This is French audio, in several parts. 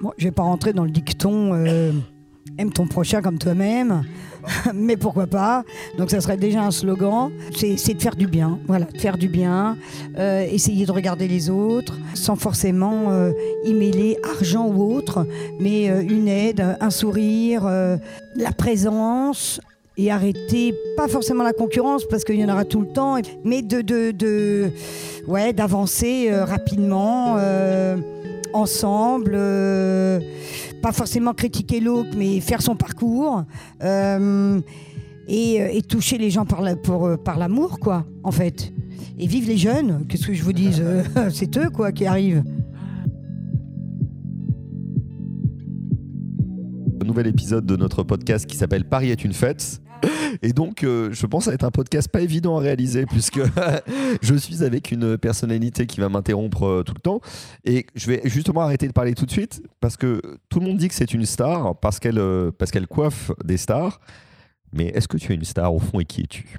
Bon, je vais pas rentrer dans le dicton euh, aime ton prochain comme toi-même, mais pourquoi pas. Donc ça serait déjà un slogan. C'est de faire du bien, voilà, de faire du bien, euh, essayer de regarder les autres sans forcément euh, y mêler argent ou autre, mais une aide, un sourire, la présence. Et arrêter, pas forcément la concurrence, parce qu'il y en aura tout le temps, mais de, d'avancer rapidement, ensemble, euh, pas forcément critiquer l'autre, mais faire son parcours euh, et, euh, et toucher les gens par l'amour, quoi, en fait. Et vive les jeunes, qu'est-ce que je vous euh, c'est eux, quoi, qui arrivent. Épisode de notre podcast qui s'appelle Paris est une fête. Et donc, euh, je pense va être un podcast pas évident à réaliser puisque je suis avec une personnalité qui va m'interrompre euh, tout le temps. Et je vais justement arrêter de parler tout de suite parce que tout le monde dit que c'est une star parce qu'elle euh, parce qu'elle coiffe des stars. Mais est-ce que tu es une star au fond et qui es-tu?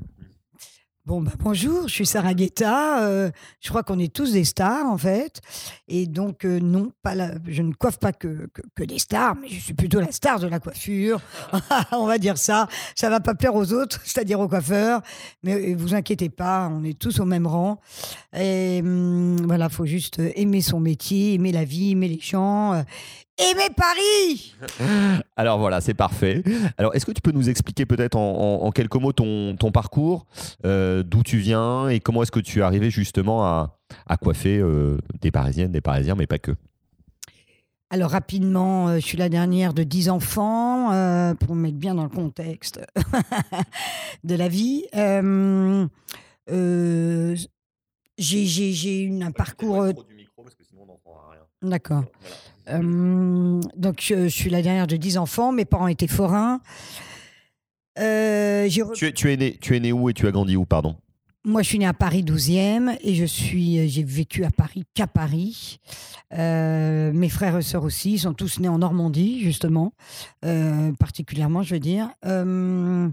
Bon, bah, bonjour, je suis Sarah Guetta. euh, je crois qu'on est tous des stars, en fait. Et donc, euh, non, pas je ne coiffe pas que, que, des stars, mais je suis plutôt la star de la coiffure. on va dire ça. Ça va pas plaire aux autres, c'est-à-dire aux coiffeurs. Mais euh, vous inquiétez pas, on est tous au même rang. Et hum, voilà, faut juste aimer son métier, aimer la vie, aimer les gens. Aimer Paris Alors voilà, c'est parfait. Alors, est-ce que tu peux nous expliquer peut-être en, en- en quelques mots ton, ton parcours, euh, d'où tu viens et comment est-ce que tu es arrivé justement à, à coiffer euh, des Parisiennes, des Parisiens, mais pas que? Alors rapidement, euh, je suis la dernière de 10 enfants, euh, pour me mettre bien dans le contexte de la vie. Euh, euh, j'ai- j'ai j'ai eu un parcours... euh, D'accord. Euh, donc je, je suis la dernière de 10 enfants, mes parents étaient forains. Euh, re- Tu es, tu, es né, tu es né où et tu as grandi où, pardon? Moi, je suis née à Paris 12e et je suis, euh, j'ai vécu à Paris qu'à Paris. Euh, mes frères et sœurs aussi ils sont tous nés en Normandie, justement, particulièrement, je veux dire. Euh,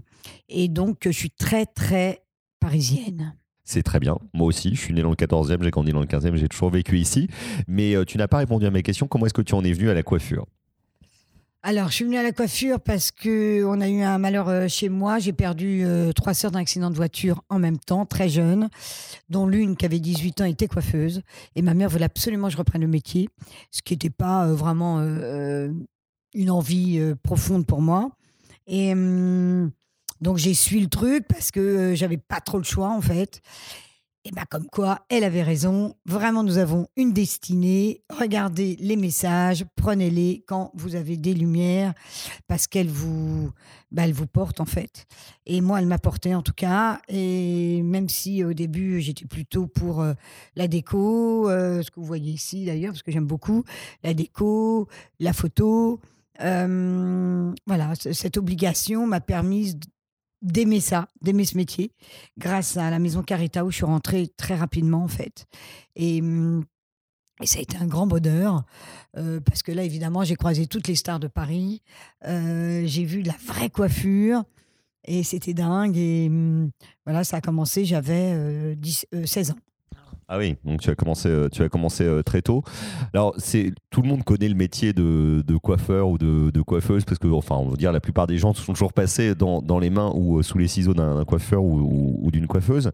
et donc, je suis très, très parisienne. C'est très bien. Moi aussi, je suis né dans le 14e, j'ai grandi dans le 15e, j'ai toujours vécu ici. Mais euh, tu n'as pas répondu à mes questions. Comment est-ce que tu en es venu à la coiffure? Alors, je suis venue à la coiffure parce que on a eu un malheur euh, chez moi. J'ai perdu euh, trois sœurs d'un accident de voiture en même temps, très jeunes, dont l'une qui avait 18 ans était coiffeuse. Et ma mère voulait absolument que je reprenne le métier, ce qui n'était pas vraiment une envie profonde pour moi. Et hum, donc, j'ai suivi le truc parce que euh, j'avais pas trop le choix, en fait. Et bien, comme quoi, elle avait raison. Vraiment, nous avons une destinée. Regardez les messages, prenez-les quand vous avez des lumières, parce qu'elle vous, bah, elle vous porte, en fait. Et moi, elle m'a porté, en tout cas. Et même si au début, j'étais plutôt pour euh, la déco, euh, ce que vous voyez ici, d'ailleurs, parce que j'aime beaucoup, la déco, la photo. voilà, cette obligation m'a permis d'aimer ça, d'aimer ce métier, grâce à la maison Carita où je suis rentrée très rapidement en fait. Et, hum, et ça a été un grand bonheur, euh, parce que là, évidemment, j'ai croisé toutes les stars de Paris, euh, j'ai vu de la vraie coiffure, et c'était dingue. Et hum, voilà, ça a commencé, j'avais euh, 10 euh, 16 ans. Ah oui, donc tu as commencé, euh, euh, très tôt. Alors, c'est tout le monde connaît le métier de, coiffeur ou de, coiffeuse parce que, enfin, on dire la plupart des gens sont toujours passés dans, les mains ou euh, sous les ciseaux d'un coiffeur ou, d'une coiffeuse.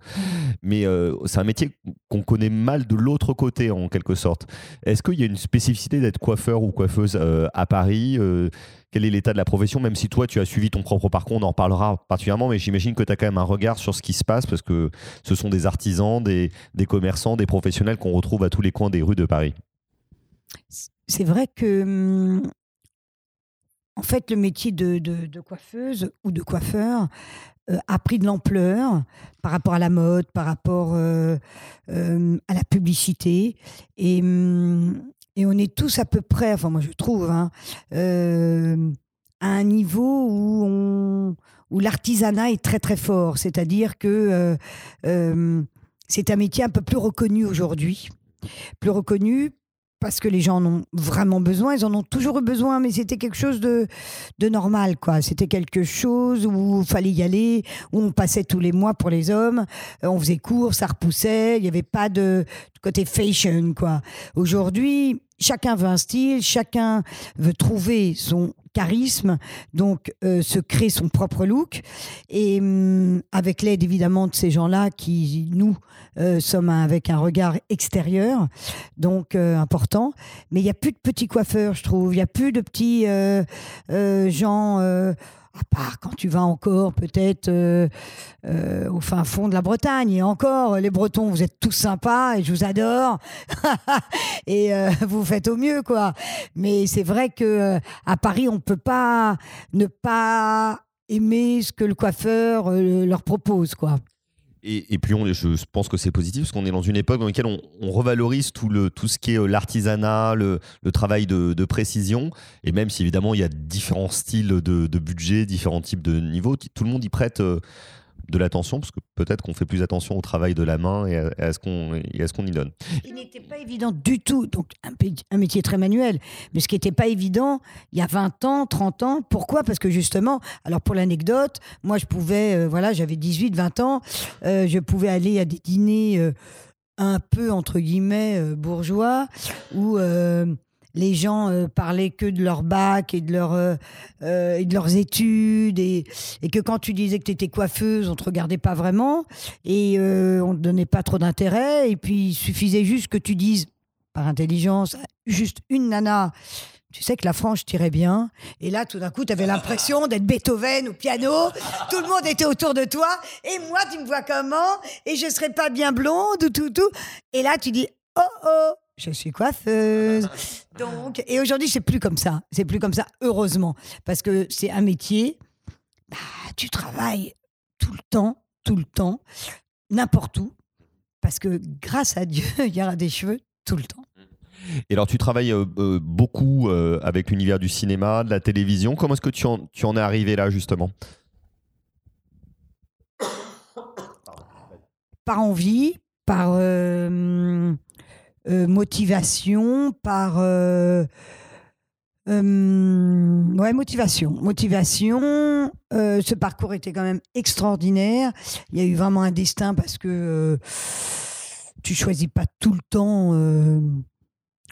Mais c'est un métier qu'on connaît mal de l'autre côté en quelque sorte. Est-ce qu'il y a une spécificité d'être coiffeur ou coiffeuse à Paris Quel est l'état de la profession Même si toi, tu as suivi ton propre parcours, on en reparlera particulièrement, mais j'imagine que tu as quand même un regard sur ce qui se passe parce que ce sont des artisans, des, commerçants, des professionnels qu'on retrouve à tous les coins des rues de Paris. C'est vrai que, hum, en fait, le métier de coiffeuse ou de coiffeur euh, a pris de l'ampleur par rapport à la mode, par rapport euh, euh, à la publicité. Et, hum, et on est tous à peu près, enfin moi je trouve, hein, euh, à un niveau où, où l'artisanat est très très fort. C'est-à-dire que euh, euh, c'est un métier un peu plus reconnu aujourd'hui. Plus reconnu parce que les gens en ont vraiment besoin, ils en ont toujours eu besoin, mais c'était quelque chose de, de normal, quoi. C'était quelque chose où il fallait y aller, où on passait tous les mois pour les hommes, Euh, on faisait cours, ça repoussait, il n'y avait pas de, de côté fashion, quoi. Aujourd'hui, chacun veut un style, chacun veut trouver son charisme, donc euh, se créer son propre look. Et hum, avec l'aide évidemment de ces gens-là qui, nous, euh, sommes avec un regard extérieur, donc euh, important. Mais il n'y a plus de petits coiffeurs, je trouve. Il n'y a plus de petits gens à part quand tu vas encore peut-être euh, euh, au fin fond de la Bretagne. Et encore, les Bretons, vous êtes tous sympas et je vous adore. et euh, vous faites au mieux, quoi. Mais c'est vrai que à Paris, on peut pas ne pas aimer ce que le coiffeur leur propose, quoi. Et, puis, on, je pense que c'est positif parce qu'on est dans une époque dans laquelle on, revalorise tout, le, tout ce qui est euh, l'artisanat, le, travail de, précision. Et même si évidemment il y a différents styles de, de budget, différents types de niveaux, tout le monde y prête euh, de l'attention, parce que peut-être qu'on fait plus attention au travail de la main et à, ce qu'on qu'on y donne. Il n'était pas évident du tout, donc un, métier très manuel, mais ce qui n'était pas évident il y a 20 ans, 30 ans, pourquoi? Parce que justement, alors pour l'anecdote, moi je pouvais, euh, voilà, j'avais 18, 20 ans, euh, je pouvais aller à des dîners euh, un peu, entre guillemets, bourgeois, où les gens euh, parlaient que de leur bac et de, euh, euh, et de leurs études et, et, que quand tu disais que tu étais coiffeuse, on te regardait pas vraiment et on te donnait pas trop d'intérêt et puis il suffisait juste que tu dises par intelligence juste une nana tu sais que la frange tirait bien. Et là, tout d'un coup, tu avais l'impression d'être Beethoven au piano. Tout le monde était autour de toi. Et moi, tu me vois comment Et je serais pas bien blonde ou tout, tout. Et là, tu dis, oh, oh, je suis coiffeuse. Donc, et aujourd'hui, c'est plus comme ça. C'est plus comme ça, heureusement, parce que c'est un métier. Bah, tu travailles tout le temps, tout le temps, n'importe où, parce que grâce à Dieu, il y aura des cheveux tout le temps. Et alors, tu travailles euh, euh, beaucoup euh, avec l'univers du cinéma, de la télévision. Comment est-ce que tu en, tu en es arrivé là, justement? Par envie, par motivation, par euh, euh, ouais, motivation. Motivation. ce parcours était quand même extraordinaire. Il y a eu vraiment un destin parce que tu choisis pas tout le temps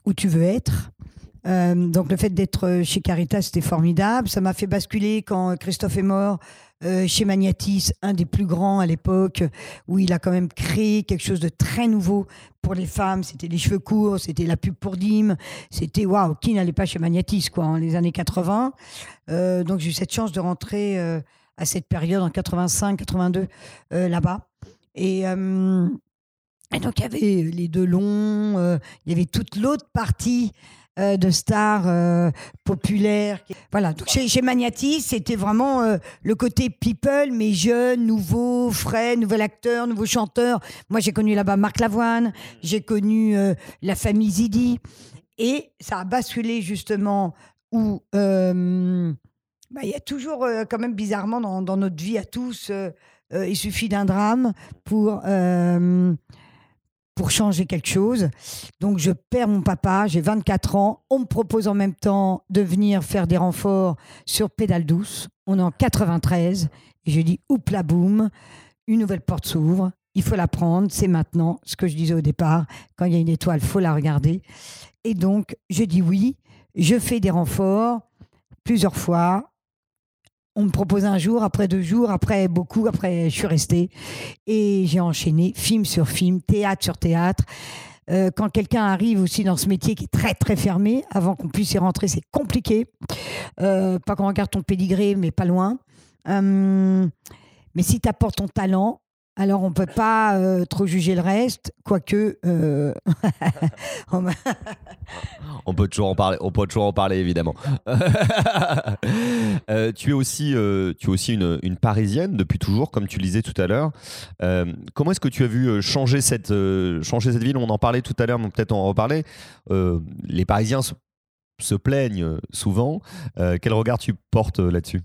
où tu veux être. donc le fait d'être chez Caritas, c'était formidable. Ça m'a fait basculer quand Christophe est mort. Chez Magnatis, un des plus grands à l'époque, où il a quand même créé quelque chose de très nouveau pour les femmes, c'était les cheveux courts, c'était la pub pour Dim, c'était waouh, qui n'allait pas chez Magnatis quoi, en les années 80. Euh, donc j'ai eu cette chance de rentrer euh, à cette période en 85, 82 euh, là-bas. Et, et, donc il y avait les deux longs, il y avait toute l'autre partie euh, de stars euh, populaires. Voilà, donc chez, chez c'était vraiment euh, le côté people, mais jeune, nouveau, frais, nouvel acteur, nouveau chanteur. Moi, j'ai connu là-bas Marc Lavoine, j'ai connu la famille Zidi, et ça a basculé justement où bah, il y a toujours quand même bizarrement dans, notre vie à tous, il suffit d'un drame pour pour changer quelque chose. Donc je perds mon papa, j'ai 24 ans. On me propose en même temps de venir faire des renforts sur Pédale Douce. On est en 93 et je dis oup la boum, une nouvelle porte s'ouvre. Il faut la prendre, c'est maintenant. Ce que je disais au départ, quand il y a une étoile, faut la regarder. Et donc je dis oui. Je fais des renforts plusieurs fois on me propose un jour, après deux jours, après beaucoup, après je suis restée. Et j'ai enchaîné film sur film, théâtre sur théâtre. Euh, quand quelqu'un arrive aussi dans ce métier qui est très très fermé, avant qu'on puisse y rentrer, c'est compliqué. Euh, pas qu'on regarde ton pédigré, mais pas loin. Euh, mais si tu apportes ton talent, alors, on ne peut pas euh, trop juger le reste, quoique. Euh, on peut toujours en parler, on évidemment. Euh, tu es aussi, une, Parisienne depuis toujours, comme tu le disais tout à l'heure. comment est-ce que tu as vu changer cette, changer cette ville? On en parlait tout à l'heure, mais peut-être en reparler. les Parisiens se plaignent souvent. quel regard tu portes là-dessus?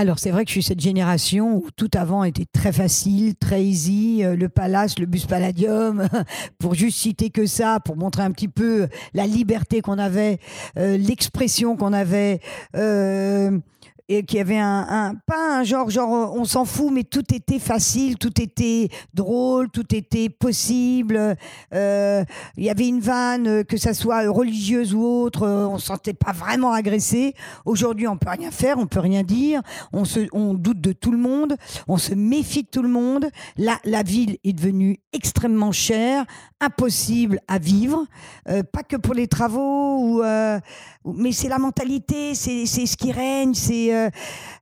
Alors c'est vrai que je suis cette génération où tout avant était très facile, très easy, euh, le Palace, le bus Palladium, pour juste citer que ça, pour montrer un petit peu la liberté qu'on avait, euh, l'expression qu'on avait. Euh, et qui avait un, un- pas un genre genre euh, on s'en fout mais tout était facile tout était drôle tout était possible. Euh, il y avait une vanne euh, que ça soit religieuse ou autre on se sentait pas vraiment agressé. Aujourd'hui on peut rien faire on peut rien dire on se on doute de tout le monde on se méfie de tout le monde. La, la ville est devenue extrêmement chère impossible à vivre euh, pas que pour les travaux euh, mais c'est la mentalité, c'est ce qui règne. C'est, euh,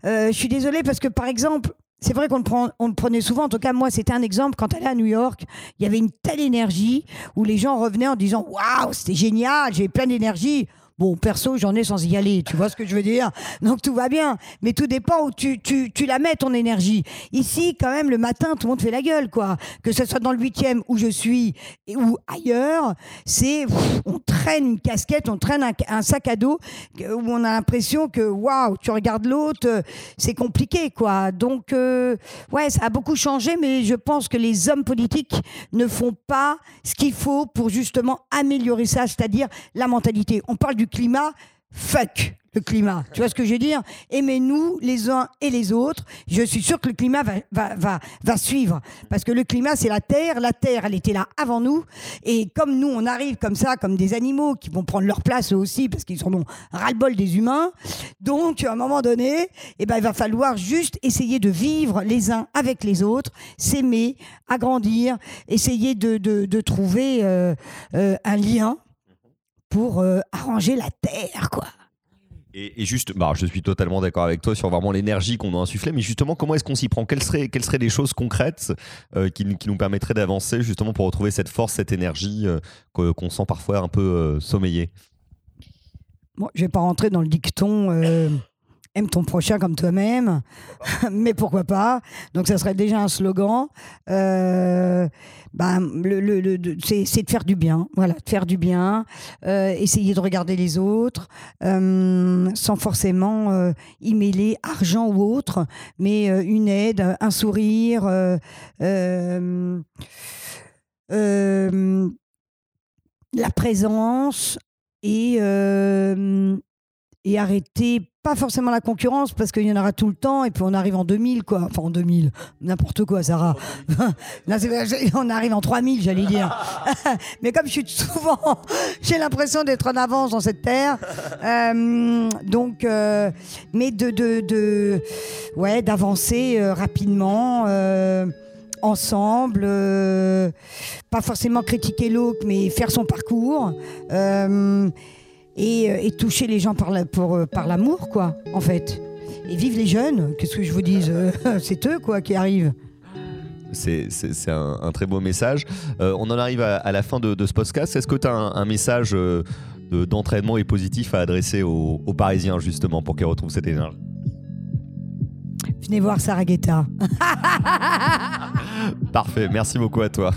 euh, je suis désolée parce que par exemple, c'est vrai qu'on le, le prenait souvent. En tout cas, moi, c'était un exemple. Quand elle est à New York, il y avait une telle énergie où les gens revenaient en disant Waouh, c'était génial, j'ai plein d'énergie. Bon, perso, j'en ai sans y aller, tu vois ce que je veux dire Donc tout va bien, mais tout dépend où tu, tu, tu la mets, ton énergie. Ici, quand même, le matin, tout le monde fait la gueule, quoi. Que ce soit dans le huitième où je suis et- ou ailleurs, c'est on traîne une casquette, on traîne un, un sac à dos où on a l'impression que waouh, tu regardes l'autre, euh, c'est compliqué, quoi. Donc euh, ouais, ça a beaucoup changé, mais je pense que les hommes politiques ne font pas ce qu'il faut pour justement améliorer ça, c'est-à-dire la mentalité. On parle du climat, fuck le climat. Tu vois ce que je veux dire? Aimez-nous les uns et les autres. Je suis sûr que le climat va, suivre. Parce que le climat, c'est la Terre. La Terre, elle était là avant nous. Et comme nous, on arrive comme ça, comme des animaux qui vont prendre leur place eux aussi, parce qu'ils seront ras-le-bol des humains. Donc, à un moment donné, eh ben, il va falloir juste essayer de vivre les uns avec les autres, s'aimer, agrandir, essayer de trouver euh, euh, un lien pour euh, arranger la Terre, quoi. Et, et juste, bah, je suis totalement d'accord avec toi sur vraiment l'énergie qu'on doit insuffler, mais justement, comment est-ce qu'on s'y prend? Quelles seraient, quelles seraient les choses concrètes euh, qui, qui nous permettraient d'avancer justement pour retrouver cette force, cette énergie euh, que- qu'on sent parfois un peu sommeiller Bon, je vais pas rentrer dans le dicton ton prochain comme toi-même, mais pourquoi pas Donc ça serait déjà un slogan. Euh, ben, le, le- le- c'est, de faire du bien, voilà, de faire du bien, euh, essayer de regarder les autres, euh, sans forcément y mêler argent ou autre, mais une aide, un sourire. la présence et, et arrêter, pas forcément la concurrence, parce qu'il y en aura tout le temps, et puis on arrive en 2000, quoi. Enfin, en 2000, n'importe quoi, Sarah. Là, on arrive en 3000, j'allais dire. Mais comme je suis souvent, j'ai l'impression d'être en avance dans cette terre. Euh, donc, euh, mais de, de, de ouais, d'avancer euh, rapidement. ensemble, euh, pas forcément critiquer l'autre, mais faire son parcours euh, et, euh, et toucher les gens par la- pour, euh, par l'amour, quoi, en fait. Et vive les jeunes, qu'est-ce que je vous dise euh, C'est eux, quoi, qui arrivent. C'est c'est- c'est un, un très beau message. Euh, on en arrive à, à la fin de, de ce podcast. Est-ce que tu as un, un message euh, de- d'entraînement et positif à adresser aux, aux Parisiens justement pour qu'ils retrouvent cette énergie? Venez voir Sarah Guetta. Parfait, merci beaucoup à toi.